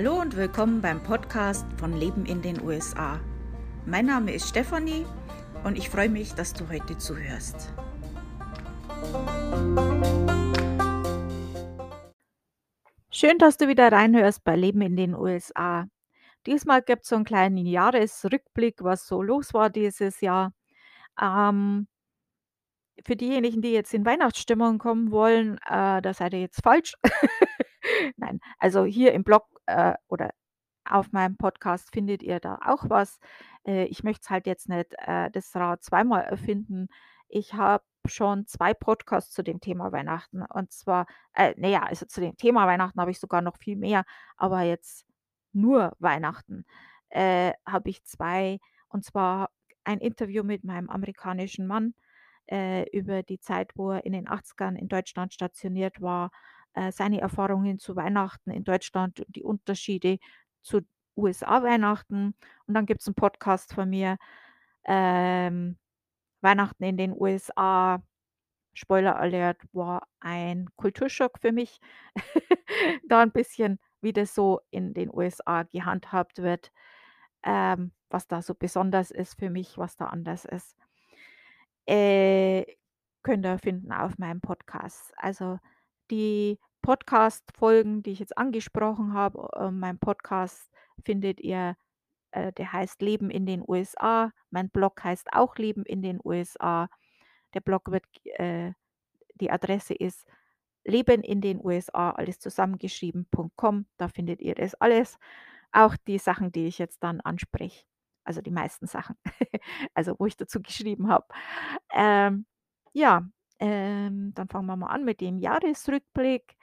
Hallo und willkommen beim Podcast von Leben in den USA. Mein Name ist Stefanie und ich freue mich, dass du heute zuhörst. Schön, dass du wieder reinhörst bei Leben in den USA. Diesmal gibt es so einen kleinen Jahresrückblick, was so los war dieses Jahr. Ähm, für diejenigen, die jetzt in Weihnachtsstimmung kommen wollen, äh, da seid ihr jetzt falsch. Nein, also hier im Blog äh, oder auf meinem Podcast findet ihr da auch was. Äh, ich möchte es halt jetzt nicht äh, das Rad zweimal erfinden. Ich habe schon zwei Podcasts zu dem Thema Weihnachten. Und zwar, äh, naja, also zu dem Thema Weihnachten habe ich sogar noch viel mehr, aber jetzt nur Weihnachten äh, habe ich zwei. Und zwar ein Interview mit meinem amerikanischen Mann äh, über die Zeit, wo er in den 80ern in Deutschland stationiert war, äh, seine Erfahrungen zu Weihnachten in Deutschland und die Unterschiede zu USA-Weihnachten. Und dann gibt es einen Podcast von mir, ähm, Weihnachten in den USA. Spoiler Alert war ein Kulturschock für mich, da ein bisschen, wie das so in den USA gehandhabt wird, ähm, was da so besonders ist für mich, was da anders ist. Äh, könnt ihr finden auf meinem Podcast. Also die Podcast-Folgen, die ich jetzt angesprochen habe, äh, mein Podcast findet ihr, äh, der heißt Leben in den USA. Mein Blog heißt auch Leben in den USA. Der Blog wird, äh, die Adresse ist Leben in den USA, alles zusammengeschrieben.com. Da findet ihr das alles. Auch die Sachen, die ich jetzt dann anspreche. Also die meisten Sachen. also wo ich dazu geschrieben habe. Ähm, ja, ähm, dann fangen wir mal an mit dem Jahresrückblick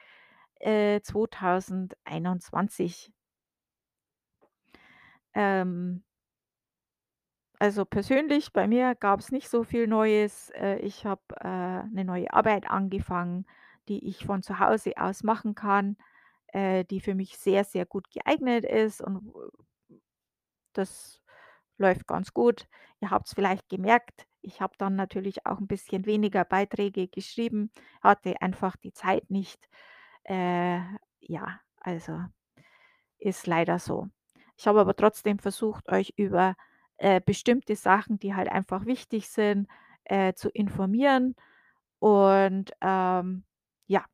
äh, 2021. Ähm, also persönlich, bei mir gab es nicht so viel Neues. Äh, ich habe äh, 'ne neue Arbeit angefangen, die ich von zu Hause aus machen kann, äh, die für mich sehr, sehr gut geeignet ist und das läuft ganz gut. Ihr habt es vielleicht gemerkt, ich habe dann natürlich auch ein bisschen weniger Beiträge geschrieben, hatte einfach die Zeit nicht. Äh, ja, also ist leider so. Ich habe aber trotzdem versucht, euch über, äh, bestimmte Sachen, die halt einfach wichtig sind, äh, zu informieren. Und, ähm, ja,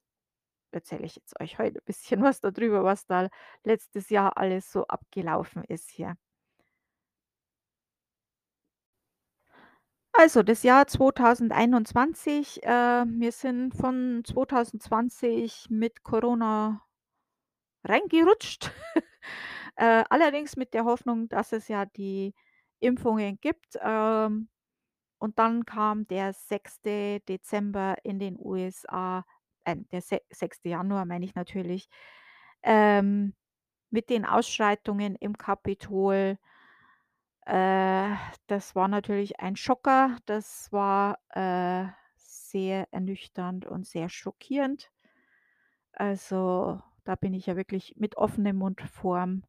erzähle ich jetzt euch heute ein bisschen was darüber, was da letztes Jahr alles so abgelaufen ist hier. Also, das Jahr 2021, äh, wir sind von 2020 mit Corona reingerutscht. Äh, allerdings mit der Hoffnung, dass es ja die Impfungen gibt. Ähm, und dann kam der 6. Dezember in den USA, äh, der se 6. Januar meine ich natürlich, ähm, mit den Ausschreitungen im Kapitol. Äh, das war natürlich ein Schocker. Das war, äh, sehr ernüchternd und sehr schockierend. Also, da bin ich ja wirklich mit offenem Mund vorm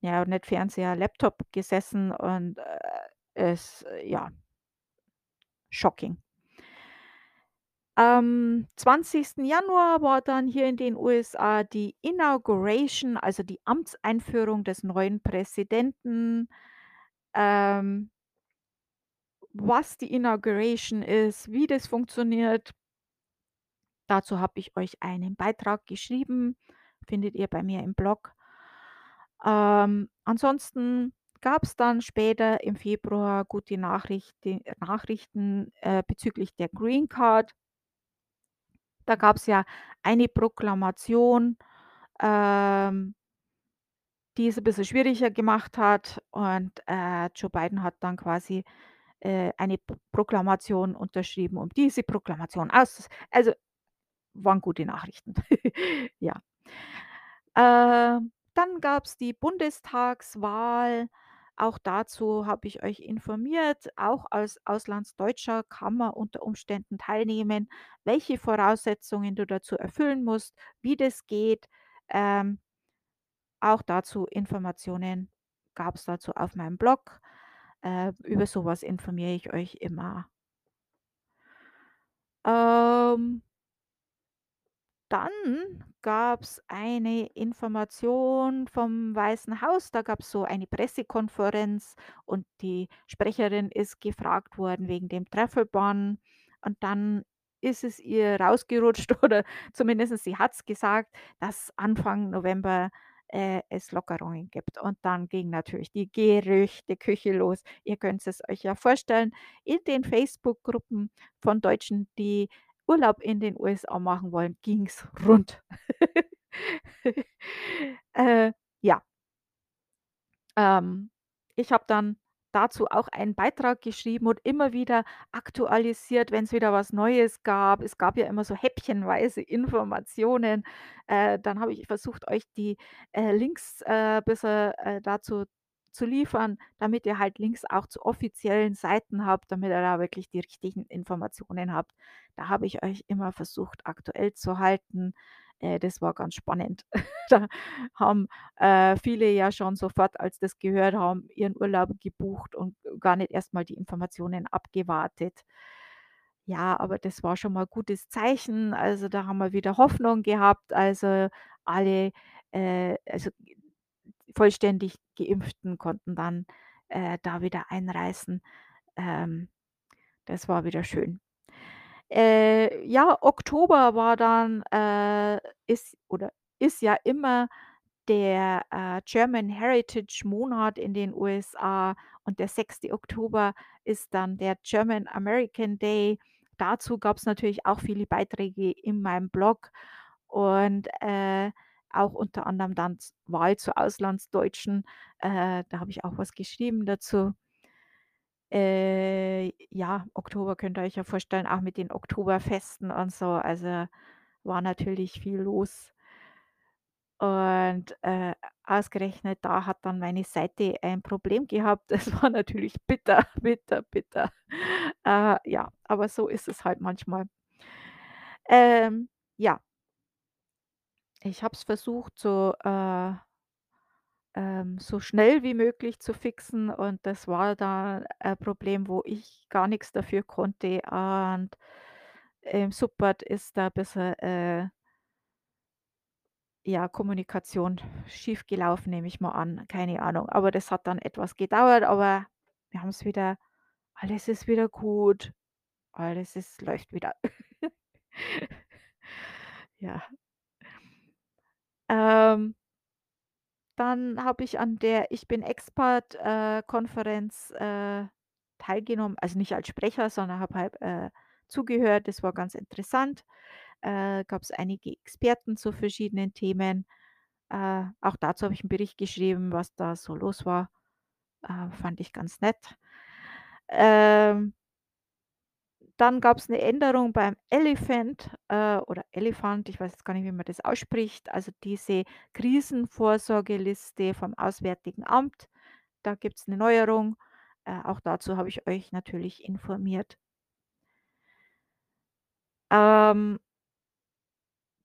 ja, nicht Fernseher, Laptop gesessen und, äh, es ja, shocking. Am 20. Januar war dann hier in den USA die Inauguration, also die Amtseinführung des neuen Präsidenten. Ähm was die Inauguration ist, wie das funktioniert dazu habe ich euch einen Beitrag geschrieben, findet ihr bei mir im Blog. Ähm, ansonsten gab's dann später im Februar gute Nachrichti Nachrichten, äh, bezüglich der Green Card. Da gab's ja eine Proklamation, ähm die es 'n bisschen schwieriger gemacht hat und, äh, Joe Biden hat dann quasi, äh, eine Proklamation unterschrieben, um diese Proklamation aus also, waren gute Nachrichten. Ja. Ähm, dann gab's die Bundestagswahl. Auch dazu habe ich euch informiert. Auch als Auslandsdeutscher kann man unter Umständen teilnehmen, welche Voraussetzungen du dazu erfüllen musst, wie das geht. Ähm auch dazu Informationen gab's dazu auf meinem Blog. Äh, über so was informiere ich euch immer. Ähm Dann gab's eine Information vom Weißen Haus. Da gab's so eine Pressekonferenz und die Sprecherin ist gefragt worden wegen dem Travel-Ban und dann ist es ihr rausgerutscht oder zumindest sie hat's gesagt, dass Anfang November, äh, es Lockerungen gibt. Und dann ging natürlich die Gerüchteküche los. Ihr könnt es euch ja vorstellen, in den Facebook-Gruppen von Deutschen, die Urlaub in den USA machen wollen, ging's rund. Äh, ja. Ähm, ich habe dann dazu auch einen Beitrag geschrieben und immer wieder aktualisiert, wenn's wieder was Neues gab. Es gab ja immer so häppchenweise Informationen. Äh, dann habe ich versucht, euch die, äh, Links, äh, bisschen, äh, dazu zu liefern, damit ihr halt Links auch zu offiziellen Seiten habt, damit ihr da wirklich die richtigen Informationen habt. Da habe ich euch immer versucht, aktuell zu halten. Äh, das war ganz spannend. Da haben, äh, viele ja schon sofort, als das gehört haben, ihren Urlaub gebucht und gar nicht erst mal die Informationen abgewartet. Ja, aber das war schon mal gutes Zeichen. Also, da haben wir wieder Hoffnung gehabt. Also, alle, äh, also vollständig Geimpften konnten dann, äh, da wieder einreisen. Ähm, das war wieder schön. Äh, ja, Oktober war dann, äh ist oder ist ja immer der, äh, German Heritage Monat in den USA und der 6. Oktober ist dann der German American Day. Dazu gab's natürlich auch viele Beiträge in meinem Blog und, äh, auch unter anderem dann Wahl zu Auslandsdeutschen. Äh, da habe ich auch was geschrieben dazu. Äh, ja, Oktober könnt ihr euch ja vorstellen, auch mit den Oktoberfesten und so. Also, war natürlich viel los. Und, äh, ausgerechnet da hat dann meine Seite ein Problem gehabt. Das war natürlich bitter, bitter, bitter. Äh, ja, aber so ist es halt manchmal. Ähm, ja. Ich habe es versucht, so, äh ähm, so schnell wie möglich zu fixen und das war da ein Problem, wo ich gar nix dafür konnte und im Support ist da bisschen, äh ja, Kommunikation schiefgelaufen, nehme ich mal an, keine Ahnung. Aber das hat dann etwas gedauert, aber wir haben's wieder alles ist wieder gut. Alles ist läuft wieder. Ja. Ähm dann habe ich an der „Ich bin Expat“, äh, äh, teilgenommen, also nicht als Sprecher, sondern habe halt, äh, zugehört. Das war ganz interessant. Äh, gab's einige Experten zu verschiedenen Themen. Äh, auch dazu habe ich 'n Bericht geschrieben, was da so los war. Äh, fand ich ganz nett. Ähm dann gab's 'ne Änderung beim Elephant, äh, oder Elefant, ich weiß jetzt gar nicht, wie man das ausspricht, also diese Krisenvorsorgeliste vom Auswärtigen Amt. Da gibt's 'ne Neuerung. Äh, auch dazu habe ich euch natürlich informiert. Ähm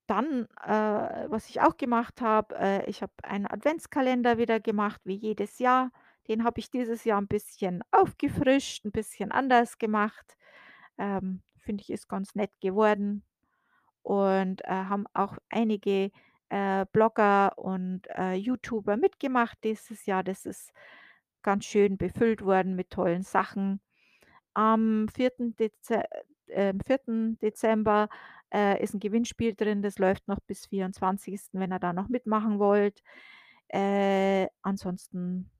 dann, äh, was ich auch gemacht habe, äh, ich habe einen Adventskalender wieder gemacht wie jedes Jahr. Den habe ich dieses Jahr 'n bisschen aufgefrischt, 'n bisschen anders gemacht. Ähm, finde ich, ist ganz nett geworden und, äh, haben auch einige, äh, Blogger und, äh, YouTuber mitgemacht dieses Jahr. Das ist ganz schön befüllt worden mit tollen Sachen. Am 4. Deze äh, 4. Dezember, äh, ist 'n Gewinnspiel drin, das läuft noch bis 24., wenn ihr da noch mitmachen wollt. Äh, ansonsten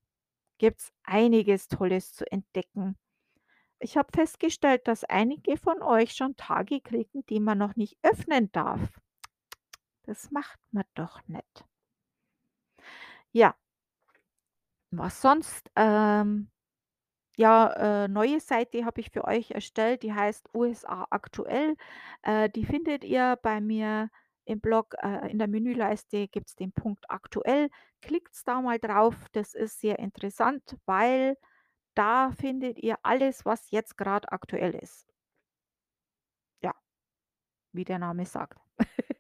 gibt's einiges Tolles zu entdecken. Ich habe festgestellt, dass einige von euch schon Tage kriegen, die man noch nicht öffnen darf. Das macht man doch nicht. Ja. Was sonst? Ähm, ja, äh, neue Seite habe ich für euch erstellt, die heißt USA aktuell. Äh, die findet ihr bei mir im Blog. Äh, in der Menüleiste gibt's den Punkt aktuell. Klickt's da mal drauf. Das ist sehr interessant, weil da findet ihr alles, was jetzt grad aktuell ist. Ja. Wie der Name sagt.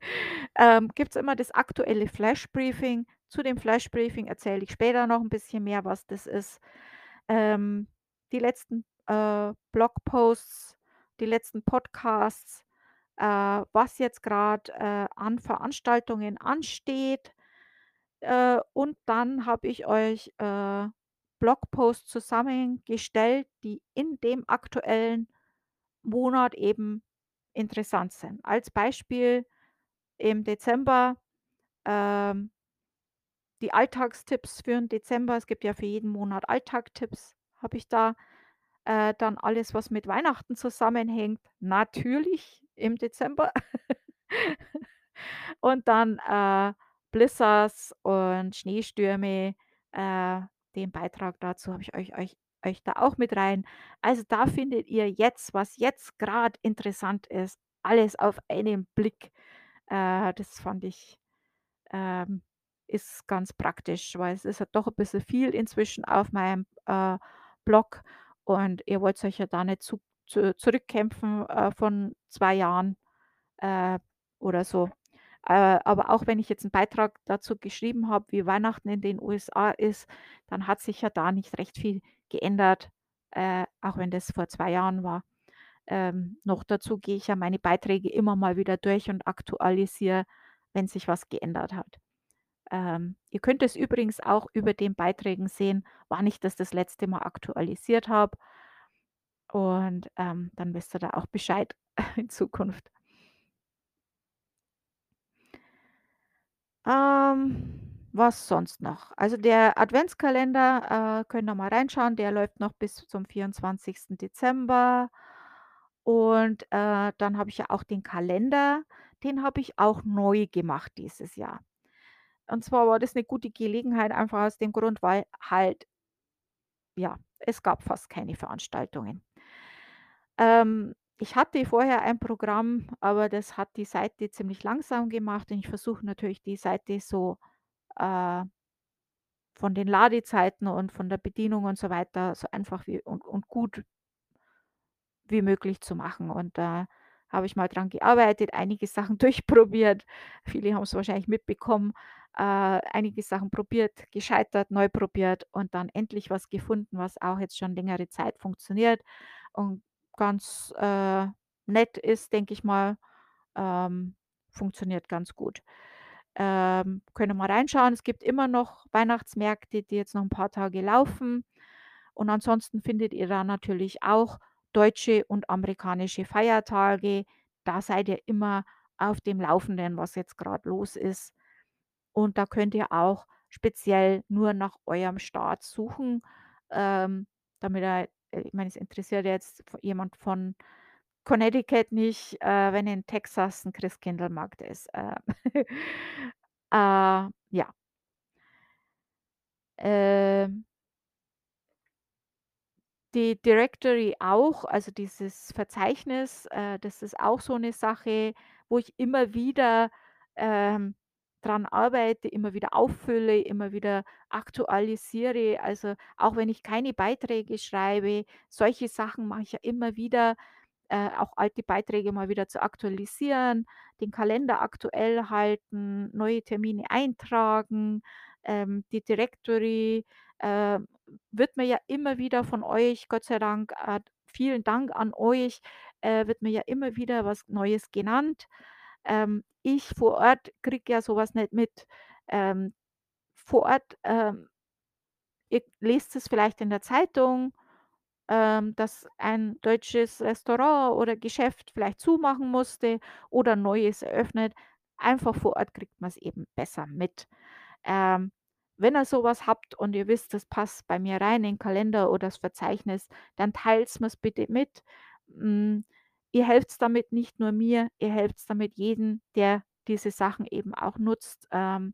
Ähm, gibt's immer das aktuelle Flash-Briefing. Zu dem Flash-Briefing erzähle ich später noch 'n bisschen mehr, was das ist. Ähm, die letzten, äh, Blogposts, die letzten Podcasts, äh, was jetzt grad, äh, an Veranstaltungen ansteht. Äh, und dann habe ich euch, äh, Blogposts zusammengestellt, die in dem aktuellen Monat eben interessant sind. Als Beispiel im Dezember, ähm die Alltagstipps für 'n Dezember. Es gibt ja für jeden Monat Alltagtipps, habe ich da. Äh, dann alles, was mit Weihnachten zusammenhängt, natürlich im Dezember. Und dann, äh, Blizzards und Schneestürme, äh, den Beitrag dazu habe ich euch euch euch da auch mit rein. Also, da findet ihr jetzt, was jetzt grad interessant ist, alles auf einen Blick. Äh, das fand ich ähm, ist ganz praktisch, weil es ist ja doch 'n bisschen viel inzwischen auf meinem, äh, Blog und ihr wollt's euch ja da nicht zu zu zurückkämpfen, äh, von 2 Jahren, äh, oder so. Äh, aber auch wenn ich jetzt 'n Beitrag dazu geschrieben habe, wie Weihnachten in den USA ist, dann hat sich ja da nicht recht viel geändert, äh, auch wenn das vor 2 Jahren war. Ähm, noch dazu gehe ich ja meine Beiträge immer mal wieder durch und aktualisiere, wenn sich was geändert hat. Ähm, ihr könnt es übrigens auch über den Beiträgen sehen, wann ich das das letzte Mal aktualisiert habe. Und, ähm, dann wisst ihr da auch Bescheid in Zukunft. Ähm, was sonst noch? Also, der Adventskalender, äh, könnt ihr mal reinschauen, der läuft noch bis zum 24. Dezember. Und, äh, dann habe ich ja auch den Kalender, den habe ich auch neu gemacht dieses Jahr. Und zwar war das 'ne gute Gelegenheit, einfach aus dem Grund, weil halt ja, es gab fast keine Veranstaltungen. Ähm, ich hatte vorher ein Programm, aber das hat die Seite ziemlich langsam gemacht und ich versuche natürlich die Seite so, äh von den Ladezeiten und von der Bedienung und so weiter so einfach wie und und gut wie möglich zu machen. Und da habe ich mal dran gearbeitet, einige Sachen durchprobiert. Viele haben's wahrscheinlich mitbekommen. Äh, einige Sachen probiert, gescheitert, neu probiert und dann endlich was gefunden, was auch jetzt schon längere Zeit funktioniert und ganz, äh, nett ist, denke ich mal. Ähm, funktioniert ganz gut. Ähm, könnt mal reinschauen. Es gibt immer noch Weihnachtsmärkte, die jetzt noch 'n paar Tage laufen. Und ansonsten findet ihr da natürlich auch deutsche und amerikanische Feiertage. Da seid ihr immer auf dem Laufenden, was jetzt grad los ist. Und da könnt ihr auch speziell nur nach eurem Staat suchen, ähm, damit ihr ich meine, es interessiert jetzt jemand von Connecticut nicht, äh, wenn in Texas 'n Christkindlmarkt ist. Äh, äh, ja. Ähm Die Directory auch, also dieses Verzeichnis, äh, das ist auch so 'ne Sache, wo ich immer wieder, ähm, dran arbeite, immer wieder auffülle, immer wieder aktualisiere. Also, auch wenn ich keine Beiträge schreibe, solche Sachen mache ich ja immer wieder, äh, auch alte Beiträge mal wieder zu aktualisieren, den Kalender aktuell halten, neue Termine eintragen. Ähm, die Directory, äh, wird mir ja immer wieder von euch, Gott sei Dank, äh vielen Dank an euch, äh, wird mir ja immer wieder was Neues genannt. Ähm, ich vor Ort kriege ja so was nicht mit. Ähm, vor Ort, ähm ihr lest es vielleicht in der Zeitung, ähm, dass ein deutsches Restaurant oder Geschäft vielleicht zumachen musste oder Neues eröffnet. Einfach vor Ort kriegt man's eben besser mit. Ähm, wenn ihr so was habt und ihr wisst, das passt bei mir rein in 'n Kalender oder das Verzeichnis, dann teilt's mir's bitte mit. Ihr helft's damit nicht nur mir, ihr helft's damit jeden, der diese Sachen eben auch nutzt. Ähm,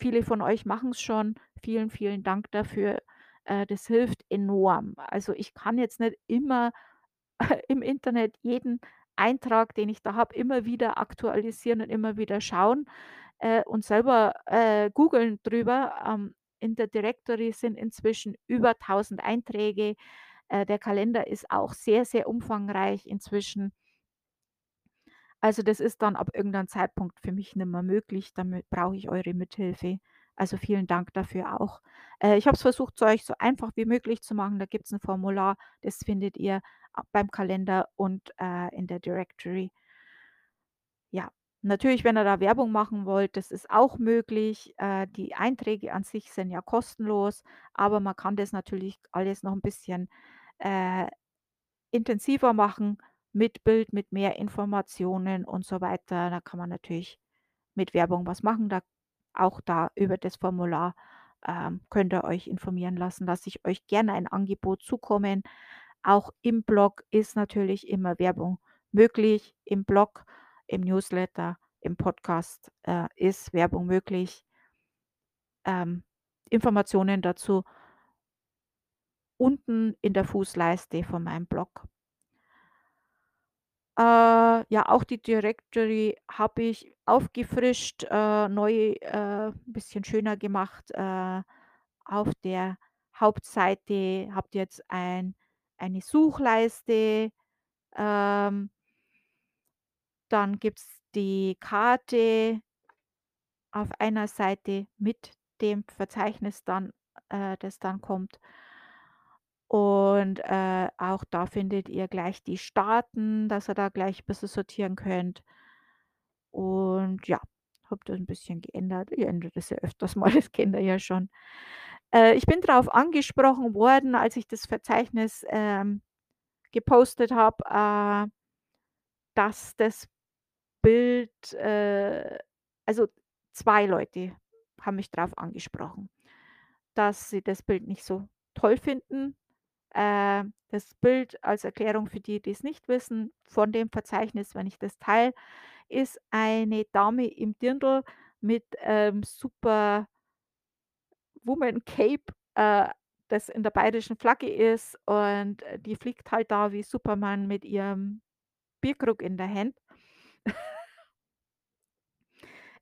viele von euch machen's schon. Vielen, vielen Dank dafür. Äh, das hilft enorm. Also, ich kann jetzt nicht immer im Internet jeden Eintrag, den ich da habe, immer wieder aktualisieren und immer wieder schauen, äh, und selber, äh, googeln drüber. Ähm, in der Directory sind inzwischen über 1.000 Einträge. Äh, der Kalender ist auch sehr, sehr umfangreich inzwischen. Also, das ist dann ab irgendeinem Zeitpunkt für mich nicht mehr möglich. Damit brauche ich eure Mithilfe. Also, vielen Dank dafür auch. Äh, ich habe es versucht, es euch so einfach wie möglich zu machen. Da gibt's 'n Formular, das findet ihr a beim Kalender und, äh, in der Directory. Natürlich, wenn ihr da Werbung machen wollt, das ist auch möglich. Äh, die Einträge an sich sind ja kostenlos, aber man kann das natürlich alles noch 'n bisschen, äh, intensiver machen mit Bild, mit mehr Informationen und so weiter. Da kann man natürlich mit Werbung was machen. Da auch da über das Formular, ähm, könnt ihr euch informieren lassen. Lasse ich euch gerne ein Angebot zukommen. Auch im Blog ist natürlich immer Werbung möglich. Im Blog, im Newsletter, im Podcast, äh, ist Werbung möglich. Ähm, Informationen dazu unten in der Fußleiste von meinem Blog. Äh, ja, auch die Directory habe ich aufgefrischt, äh, neu, äh, 'n bisschen schöner gemacht. Äh, auf der Hauptseite habt ihr jetzt ein eine Suchleiste, ähm dann gibt's die Karte auf einer Seite mit dem Verzeichnis dann, äh, das dann kommt. Und, äh, auch da findet ihr gleich die Staaten, dass ihr da gleich bisschen sortieren könnt. Und ja, habe das 'n bisschen geändert. Ich ändere das ja öfters mal, das kennt ihr ja schon. Äh, ich bin drauf angesprochen worden, als ich das Verzeichnis, ähm, gepostet habe, äh dass das Bild, äh also 2 Leute haben mich drauf angesprochen, dass sie das Bild nicht so toll finden. Äh, das Bild als Erklärung für die, die's nicht wissen, von dem Verzeichnis, wenn ich das teile, ist eine Dame im Dirndl mit, ähm, super Woman Cape, äh, das in der bayerischen Flagge ist und, äh, die fliegt halt da wie Superman mit ihrem Bierkrug in der Hand.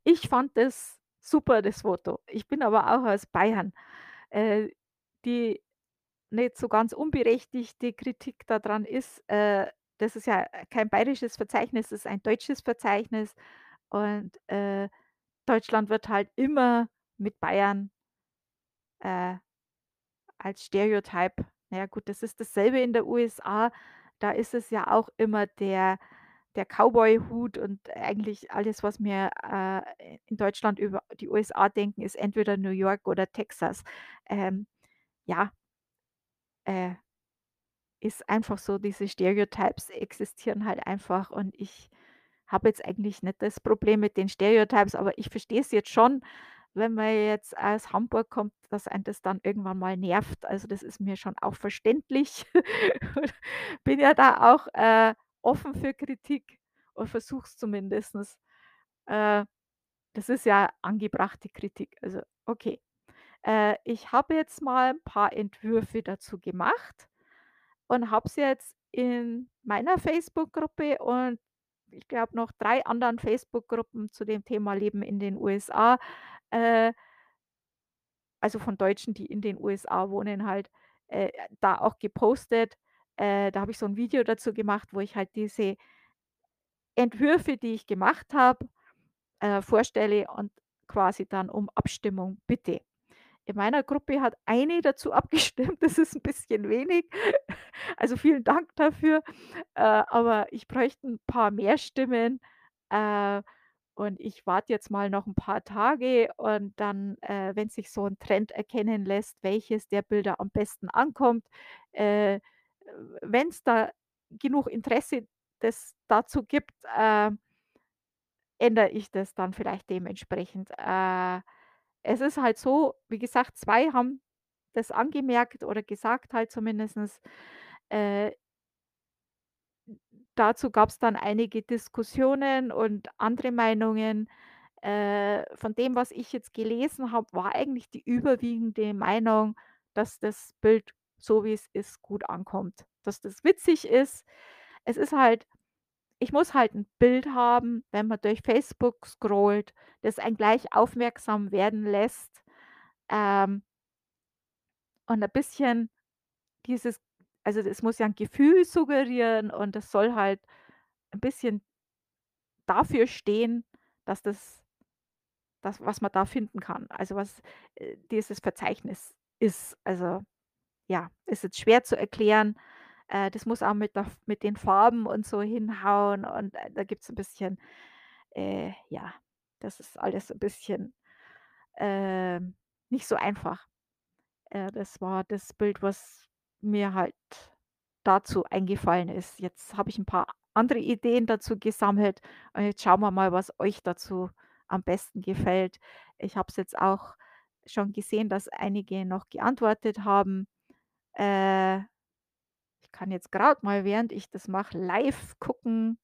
Ich fand das super, das Foto. Ich bin aber auch aus Bayern. Äh, die nicht so ganz unberechtigte Kritik da dran ist, äh, das ist ja kein bayerisches Verzeichnis, das ist ein deutsches Verzeichnis und, äh, Deutschland wird halt immer mit Bayern äh, als Stereotype na ja gut, das ist dasselbe in der USA. Da ist es ja auch immer der der Cowboyhut und eigentlich alles, was wir, äh, in Deutschland über die USA denken, ist entweder New York oder Texas. Ähm, ja äh ist einfach so, diese Stereotypes existieren halt einfach und ich habe jetzt eigentlich nicht das Problem mit den Stereotypes, aber ich verstehe es jetzt schon, wenn man jetzt aus Hamburg kommt, dass einen das dann irgendwann mal nervt. Also, das ist mir schon auch verständlich. Bin ja da auch, äh, offen für Kritik versuche es zumindest. Äh, das ist ja angebrachte Kritik, also okay. Äh, ich habe jetzt mal 'n paar Entwürfe dazu gemacht und habe sie jetzt in meiner Facebook-Gruppe und ich glaube noch 3 anderen Facebook-Gruppen zu dem Thema Leben in den USA, äh also von Deutschen, die in den USA wohnen halt, äh, da auch gepostet. Äh, da habe ich so 'n Video dazu gemacht, wo ich halt diese Entwürfe, die ich gemacht habe, äh, vorstelle und quasi dann um Abstimmung bitte. In meiner Gruppe hat eine dazu abgestimmt, das ist 'n bisschen wenig. Also, vielen Dank dafür, äh, aber ich bräuchte 'n paar mehr Stimmen, äh, und ich warte jetzt mal noch 'n paar Tage und dann, äh, wenn sich so 'n Trend erkennen lässt, welches der Bilder am besten ankommt, äh, wenn's da genug Interesse das dazu gibt, äh ändere ich das dann vielleicht dementsprechend. Äh, es ist halt so, wie gesagt, 2 haben das angemerkt oder gesagt halt zumindest, äh dazu gab's dann einige Diskussionen und andere Meinungen. Äh, von dem, was ich jetzt gelesen habe, war eigentlich die überwiegende Meinung, dass das Bild, so wie es ist, gut ankommt, dass das witzig ist. Es ist halt ich muss halt 'n Bild haben, wenn man durch Facebook scrollt, das einen gleich aufmerksam werden lässt. Ähm und 'n bisschen dieses also, das muss ja 'n Gefühl suggerieren und das soll halt 'n bisschen dafür stehen, dass das das, was man da finden kann, also, was, äh, dieses Verzeichnis ist. Also, ja, ist jetzt schwer zu erklären. Äh, das muss auch mit der mit den Farben und so hinhauen und, äh, da gibt's 'n bisschen Äh, ja, das ist alles so 'n bisschen, ähm, nicht so einfach. Äh, das war das Bild, was mir halt dazu eingefallen ist. Jetzt habe ich 'n paar andere Ideen dazu gesammelt und jetzt schauen wir mal, was euch dazu am besten gefällt. Ich habe es jetzt auch schon gesehen, dass einige noch geantwortet haben. Äh, ich kann jetzt grad mal, während ich das mache, live gucken.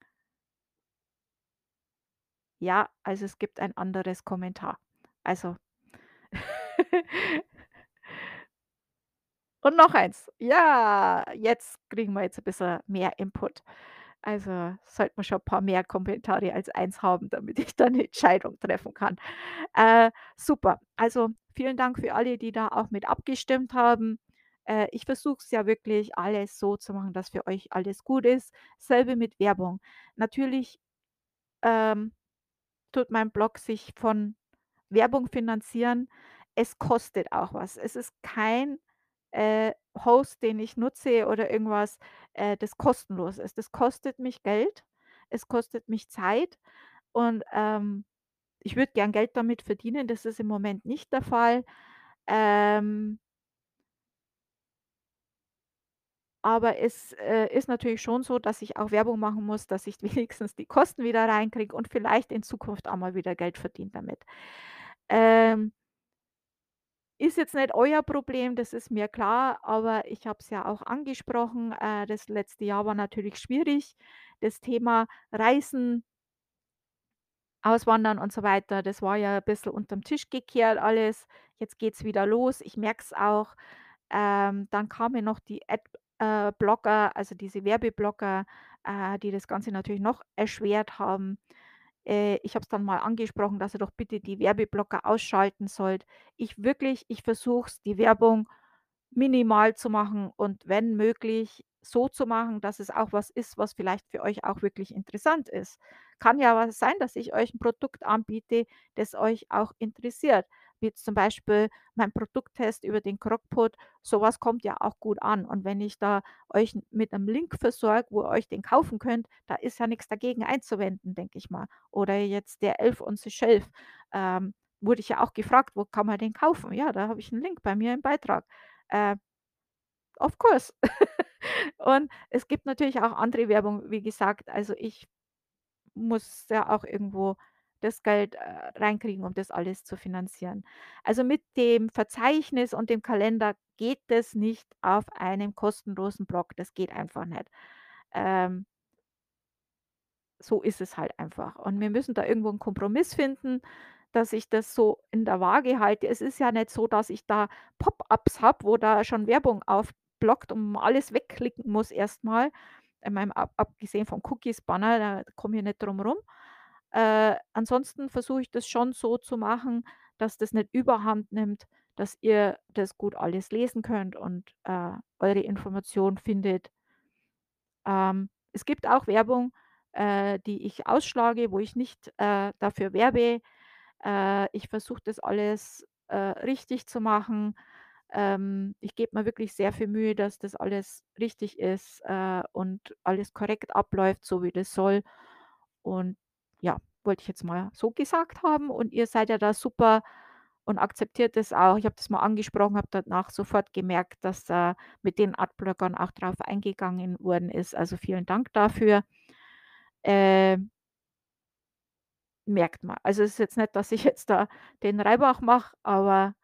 Ja, also es gibt ein anderes Kommentar. Also Und noch eins. Ja, jetzt kriegen wir jetzt 'n bisschen mehr Input. Also, sollten wir schon paar mehr Kommentare als eins haben, damit ich da 'ne Entscheidung treffen kann. Äh, super. Also, vielen Dank für alle, die da auch mit abgestimmt haben. Äh, ich versuche es ja wirklich alles so zu machen, dass für euch alles gut ist. Selbe mit Werbung. Natürlich, ähm, tut mein Blog sich von Werbung finanzieren. Es kostet auch was. Es ist kein, äh, Host, den ich nutze oder irgendwas, äh, das kostenlos ist. Das kostet mich Geld, es kostet mich Zeit und, ähm, ich würde gern Geld damit verdienen. Das ist im Moment nicht der Fall. Ähm aber es, äh, ist natürlich schon so, dass ich auch Werbung machen muss, dass ich wenigstens die Kosten wieder reinkriege und vielleicht in Zukunft auch mal wieder Geld verdiene damit. Ähm ist jetzt nicht euer Problem, das ist mir klar, aber ich habe es ja auch angesprochen. Äh, das letzte Jahr war natürlich schwierig. Das Thema Reisen Auswandern und so weiter, das war ja 'n bisschen unterm Tisch gekehrt alles. Jetzt geht's wieder los. Ich merke es auch. Ähm, dann kamen noch die Ad äh, Blocker, also diese Werbeblocker, äh, die das Ganze natürlich noch erschwert haben. Äh, ich habe es dann mal angesprochen, dass ihr doch bitte die Werbeblocker ausschalten sollt. Ich wirklich ich versuche es, die Werbung minimal zu machen und wenn möglich so zu machen, dass es auch was ist, was vielleicht für euch auch wirklich interessant ist. Kann ja was sein, dass ich euch 'n Produkt anbiete, das euch auch interessiert, wie zum Beispiel mein Produkttest über den Crockpot. So was kommt ja auch gut an und wenn ich da euch mit 'nem Link versorge, wo ihr euch den kaufen könnt, da ist ja nix dagegen einzuwenden, denke ich mal. Oder jetzt der Elf the Shelf, ähm, wurde ich ja auch gefragt: „Wo kann man den kaufen?“ Ja, da habe ich 'n Link bei mir im Beitrag. Äh of course. Und es gibt natürlich auch andere Werbung, wie gesagt. Also, ich muss ja auch irgendwo das Geld, äh, reinkriegen, um das alles zu finanzieren. Also, mit dem Verzeichnis und dem Kalender geht das nicht auf einem kostenlosen Blog. Das geht einfach nicht. Ähm so ist es halt einfach. Und wir müssen da irgendwo 'n Kompromiss finden, dass ich das so in der Waage halte. Es ist ja nicht so, dass ich da Pop-ups habe, wo da schon Werbung aufploppt und alles wegklicken muss erst mal. Ich meine, ab abgesehen vom Cookies-Banner, da komme ich nicht drum rum. Äh, ansonsten versuche ich das schon so zu machen, dass das nicht Überhand nimmt, dass ihr das gut alles lesen könnt und, äh, eure Informationen findet. Ähm, es gibt auch Werbung, äh, die ich ausschlage, wo ich nicht, äh, dafür werbe. Äh, ich versuche das alles, äh, richtig zu machen. Ähm, ich gebe mir wirklich sehr viel Mühe, dass das alles richtig ist, und alles korrekt abläuft, so wie das soll. Und ja, wollte ich jetzt mal so gesagt haben und ihr seid ja da super und akzeptiert das auch. Ich habe das mal angesprochen, habe danach sofort gemerkt, dass da mit den Adblockern auch drauf eingegangen worden ist. Also, vielen Dank dafür. Ähm merkt man. Also, es ist jetzt nicht, dass ich jetzt da den Reibach mache, aber,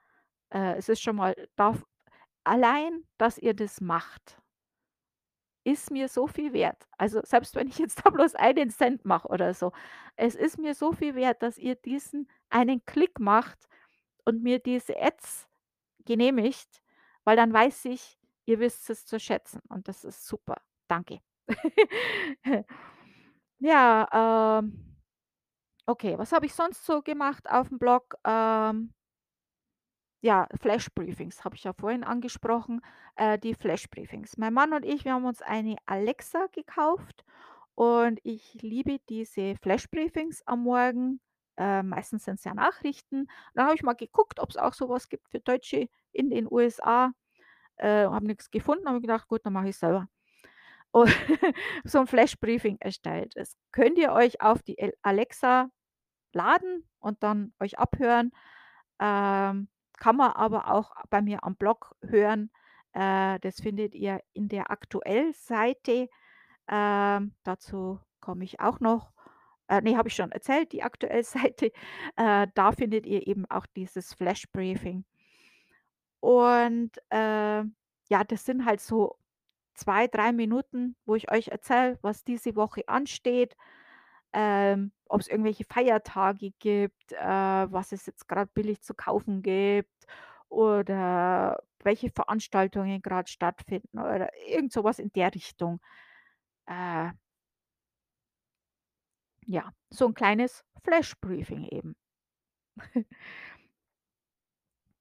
äh, es ist schon mal darf allein, dass ihr das macht ist mir so viel wert. Also, selbst wenn ich jetzt da bloß einen Cent mache oder so. Es ist mir so viel wert, dass ihr diesen einen Klick macht und mir diese Ads genehmigt, weil dann weiß ich, ihr wisst es zu schätzen und das ist super. Danke. Ja, ähm, okay, was habe ich sonst so gemacht aufm Blog? Ähm ja, Flash-Briefings habe ich ja vorhin angesprochen, äh, die Flash-Briefings. Mein Mann und ich, wir haben uns eine Alexa gekauft und ich liebe diese Flash-Briefings am Morgen. Äh, meistens sind's ja Nachrichten. Da habe ich mal geguckt, ob's auch so was gibt für Deutsche in den USA, äh, habe nix gefunden, habe gedacht: „Gut, dann mache ich's selber.“ Und so 'n Flash-Briefing erstellt. Das könnt ihr euch auf die Alexa laden und dann euch abhören. Ähm, kann man aber auch bei mir am Blog hören. Äh, das findet ihr in der Aktuell-Seite. Ähm, dazu komme ich auch noch. Äh, ne, habe ich schon erzählt, die Aktuell-Seite. Äh, da findet ihr eben auch dieses Flash-Briefing. Und, äh, ja, das sind halt so 2, 3 Minuten, wo ich euch erzähle, was diese Woche ansteht, ähm, ob's irgendwelche Feiertage gibt, äh, was es jetzt grad billig zu kaufen gibt oder welche Veranstaltungen grad stattfinden oder irgend so was in der Richtung. Äh ja, so 'n kleines Flash-Briefing eben.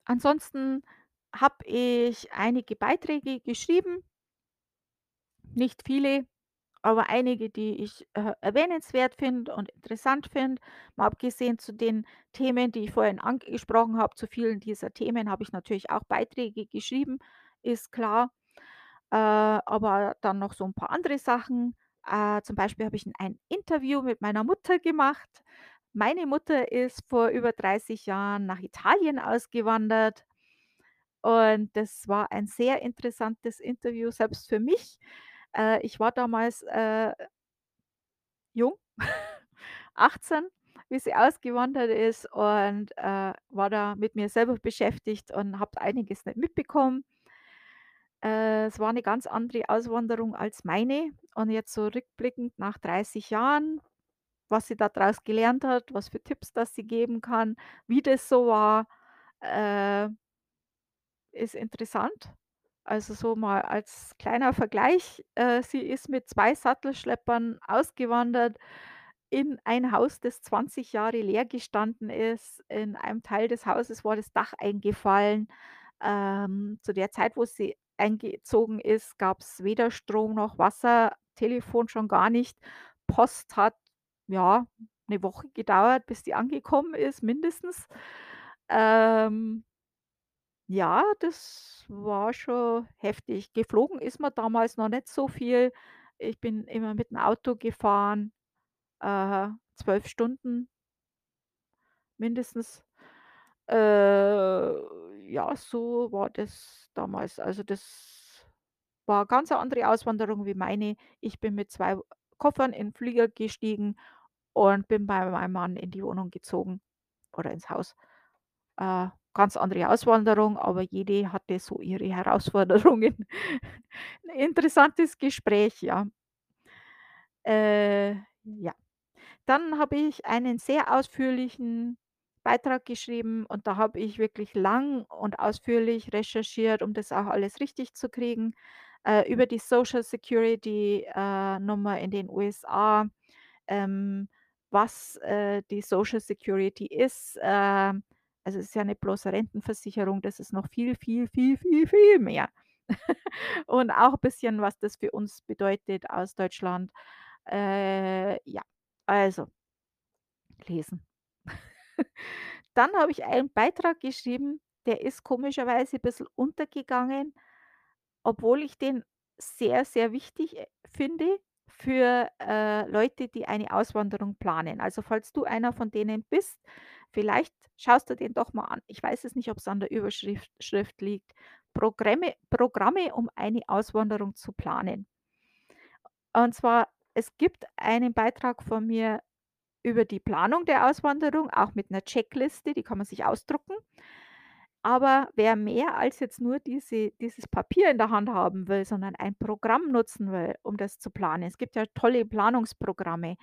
Ansonsten habe ich einige Beiträge geschrieben nicht viele, aber einige, die ich, äh, erwähnenswert finde und interessant finde. Mal abgesehen zu den Themen, die ich vorhin angesprochen habe, zu vielen dieser Themen habe ich natürlich auch Beiträge geschrieben, ist klar. Äh, aber dann noch so 'n paar andere Sachen. Äh, zum Beispiel habe ich ein Interview mit meiner Mutter gemacht. Meine Mutter ist vor über 30 Jahren nach Italien ausgewandert und das war ein sehr interessantes Interview, selbst für mich. Äh, ich war damals, äh jung, 18, wie sie ausgewandert ist und, äh, war da mit mir selber beschäftigt und habe einiges nicht mitbekommen. Äh, es war 'ne ganz andere Auswanderung als meine und jetzt so rückblickend nach 30 Jahren, was sie da draus gelernt hat, was für Tipps, das sie geben kann, wie das so war, äh ist interessant. Also, so mal als kleiner Vergleich, äh, sie ist mit 2 Sattelschleppern ausgewandert in ein Haus, das 20 Jahre leer gestanden ist. In einem Teil des Hauses war das Dach eingefallen. Ähm, zu der Zeit, wo sie eingezogen ist, gab's weder Strom noch Wasser, Telefon schon gar nicht. Post hat, ja, 'ne Woche gedauert, bis die angekommen ist, mindestens. Ähm ja, das war schon heftig. Geflogen ist man damals noch nicht so viel. Ich bin immer mit 'm Auto gefahren, äh, 12 Stunden mindestens. Äh, ja, so war das damals. Also, das war ganz 'ne andere Auswanderung wie meine. Ich bin mit 2 Koffern in 'n Flieger gestiegen und bin bei meinem Mann in die Wohnung gezogen oder ins Haus. Äh, ganz andere Auswanderung, aber jede hatte so ihre Herausforderungen. 'N interessantes Gespräch, ja. Äh, ja. Dann habe ich einen sehr ausführlichen Beitrag geschrieben und da habe ich wirklich lang und ausführlich recherchiert, um das auch alles richtig zu kriegen, äh, über die Social Security, äh, Nummer in den USA, ähm, was, äh, die Social Security ist. Also, es ist ja nicht bloß Rentenversicherung, das ist noch viel, viel, viel, viel, viel mehr. Und auch bisschen, was das für uns bedeutet aus Deutschland. Äh, ja, also lesen. Dann habe ich einen Beitrag geschrieben, der ist komischerweise bisschen untergegangen, obwohl ich den sehr, sehr wichtig, äh, finde für, äh, Leute, die eine Auswanderung planen. Also, falls du einer von denen bist, vielleicht schaust du den doch mal an. Ich weiß es nicht, ob's an der Überschrift Schrift liegt. Programme Programme, um eine Auswanderung zu planen. Und zwar, es gibt einen Beitrag von mir über die Planung der Auswanderung, auch mit 'ner Checkliste, die kann man sich ausdrucken. Aber wer mehr als jetzt nur diese dieses Papier in der Hand haben will, sondern ein Programm nutzen will, um das zu planen. Es gibt ja tolle Planungsprogramme.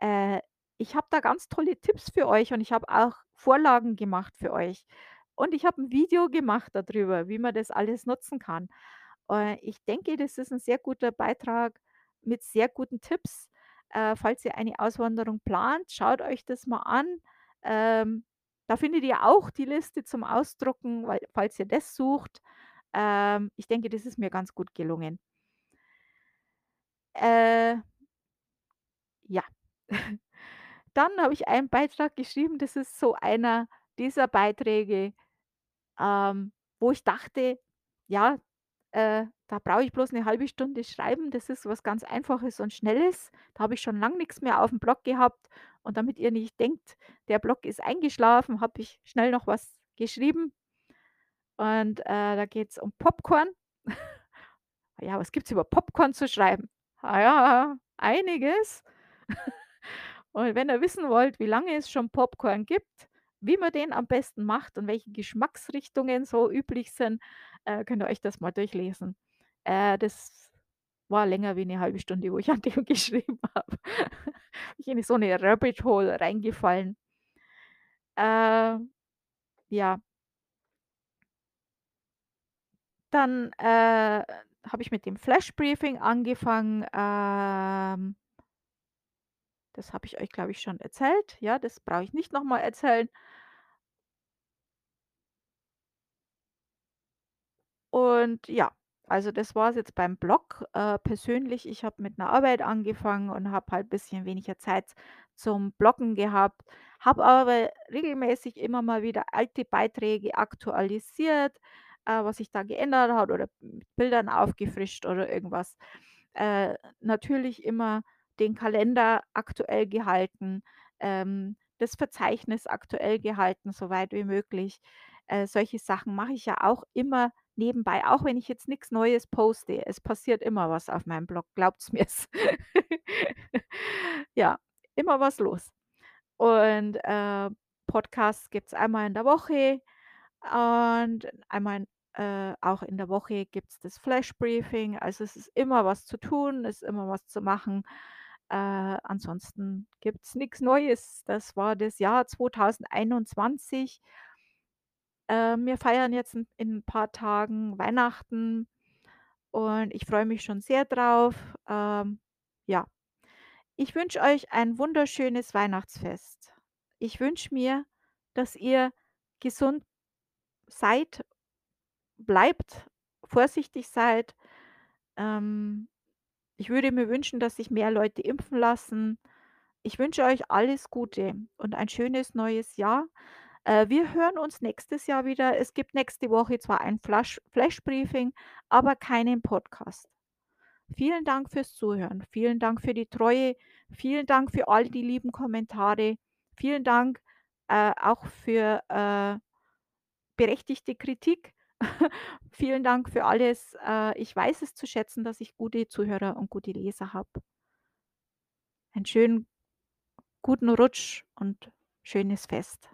Äh, ich habe da ganz tolle Tipps für euch und ich habe auch Vorlagen gemacht für euch. Und ich habe 'n Video gemacht da drüber, wie man das alles nutzen kann. Äh, ich denke, das ist 'n sehr guter Beitrag mit sehr guten Tipps. Äh, falls ihr eine Auswanderung plant, schaut euch das mal an. Ähm, da findet ihr auch die Liste zum Ausdrucken, falls ihr das sucht. Ähm, ich denke, das ist mir ganz gut gelungen. Äh ja. Dann habe ich einen Beitrag geschrieben, das ist so einer dieser Beiträge, ähm, wo ich dachte: „Ja, äh, da brauche ich bloß 'ne 1/2 Stunde schreiben. Das ist was ganz Einfaches und Schnelles.“ Da habe ich schon lang nix mehr aufm Blog gehabt Und damit ihr nicht denkt, der Blog ist eingeschlafen, habe ich schnell noch was geschrieben. Und, äh, da geht's um Popcorn. Ja, was gibt's über Popcorn zu schreiben? Ah ja, einiges. Und wenn ihr wissen wollt, wie lange es schon Popcorn gibt, wie man den am besten macht und welche Geschmacksrichtungen so üblich sind, äh, könnt ihr euch das mal durchlesen. Äh, das war länger wie 'ne halbe Stunde, wo ich an dem geschrieben habe. Bin ich in so 'ne Rabbit Hole reingefallen. Äh, ja. Dann, äh, habe ich mit dem Flash Briefing angefangen, ähm das habe ich euch, glaube ich, schon erzählt. Ja, das brauche ich nicht noch mal erzählen. Und ja, also das war's jetzt beim Blog. Äh, persönlich, ich habe mit 'ner Arbeit angefangen und habe halt bisschen weniger Zeit zum Bloggen gehabt, habe aber regelmäßig immer mal wieder alte Beiträge aktualisiert, äh, was sich da geändert hat oder mit Bildern aufgefrischt oder irgendwas. Äh, natürlich immer den Kalender aktuell gehalten, ähm, das Verzeichnis aktuell gehalten, so weit wie möglich. Äh, solche Sachen mache ich ja auch immer nebenbei, auch wenn ich jetzt nix Neues poste. Es passiert immer was auf meinem Blog, glaubt's mir's. Ja, immer was los. Und, äh, Podcasts gibt's einmal in der Woche und einmal, äh, auch in der Woche gibt's das Flash Briefing. Also, es ist immer was zu tun, ist immer was zu machen. Äh, ansonsten gibt's nix Neues. Das war das Jahr 2021. Äh, wir feiern jetzt in in 'n paar Tagen Weihnachten und ich freue mich schon sehr drauf. Ähm, ja. Ich wünsche euch ein wunderschönes Weihnachtsfest. Ich wünsche mir, dass ihr gesund seid, bleibt, vorsichtig seid. Ähm, ich würde mir wünschen, dass sich mehr Leute impfen lassen. Ich wünsche euch alles Gute und ein schönes neues Jahr. Äh, wir hören uns nächstes Jahr wieder. Es gibt nächste Woche zwar ein Flash Flash Briefing, aber keinen Podcast. Vielen Dank fürs Zuhören. Vielen Dank für die Treue. Vielen Dank für all die lieben Kommentare. Vielen Dank, äh, auch für, äh, berechtigte Kritik. Vielen Dank für alles. Äh, ich weiß es zu schätzen, dass ich gute Zuhörer und gute Leser habe. Einen schönen guten Rutsch und schönes Fest.